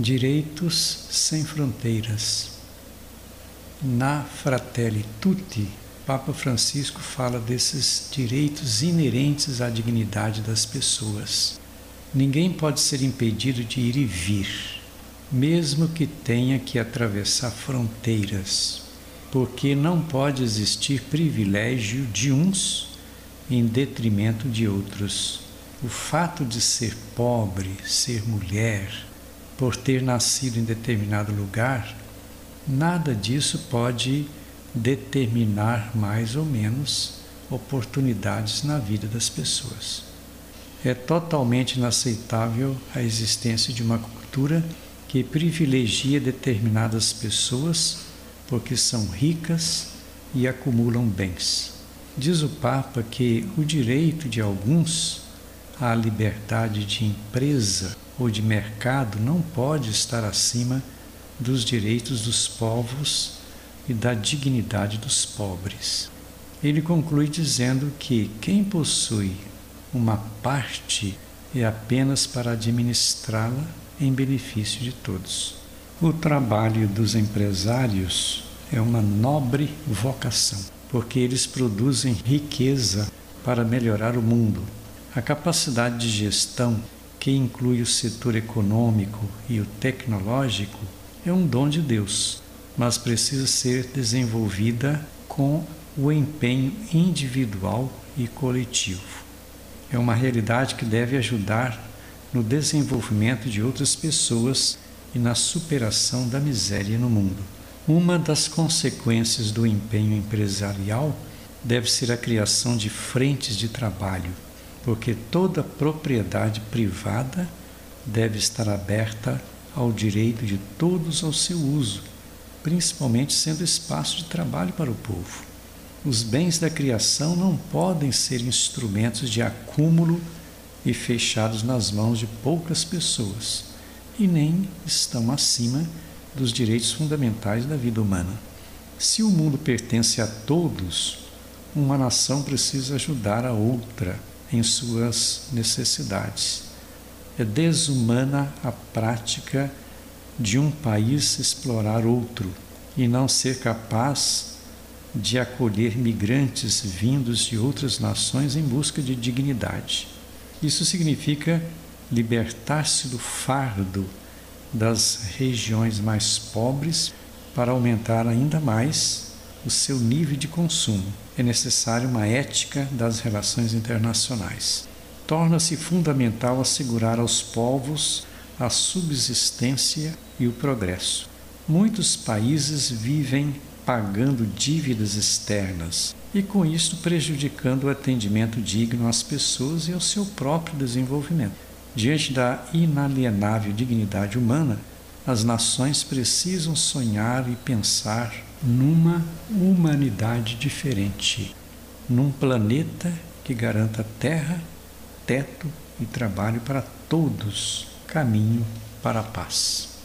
Direitos sem fronteiras. Na Fratelli Tutti, Papa Francisco fala desses direitos inerentes à dignidade das pessoas. Ninguém pode ser impedido de ir e vir, mesmo que tenha que atravessar fronteiras, porque não pode existir privilégio de uns em detrimento de outros. O fato de ser pobre, ser mulher, por ter nascido em determinado lugar, nada disso pode determinar mais ou menos oportunidades na vida das pessoas. É totalmente inaceitável a existência de uma cultura que privilegia determinadas pessoas porque são ricas e acumulam bens. Diz o Papa que o direito de alguns à liberdade de empresa ou de mercado não pode estar acima dos direitos dos povos e da dignidade dos pobres. Ele conclui dizendo que quem possui uma parte é apenas para administrá-la em benefício de todos. O trabalho dos empresários é uma nobre vocação, porque eles produzem riqueza para melhorar o mundo. A capacidade de gestão, que inclui o setor econômico e o tecnológico, é um dom de Deus, mas precisa ser desenvolvida com o empenho individual e coletivo. É uma realidade que deve ajudar no desenvolvimento de outras pessoas e na superação da miséria no mundo. Uma das consequências do empenho empresarial deve ser a criação de frentes de trabalho, porque toda propriedade privada deve estar aberta ao direito de todos ao seu uso, principalmente sendo espaço de trabalho para o povo. Os bens da criação não podem ser instrumentos de acúmulo e fechados nas mãos de poucas pessoas, e nem estão acima dos direitos fundamentais da vida humana. Se o mundo pertence a todos, uma nação precisa ajudar a outra em suas necessidades. É desumana a prática de um país explorar outro e não ser capaz de acolher migrantes vindos de outras nações em busca de dignidade. Isso significa libertar-se do fardo das regiões mais pobres para aumentar ainda mais o seu nível de consumo. É necessária uma ética das relações internacionais. Torna-se fundamental assegurar aos povos a subsistência e o progresso. Muitos países vivem pagando dívidas externas e, com isso, prejudicando o atendimento digno às pessoas e ao seu próprio desenvolvimento. Diante da inalienável dignidade humana, as nações precisam sonhar e pensar numa humanidade diferente, num planeta que garanta terra, teto e trabalho para todos, caminho para a paz.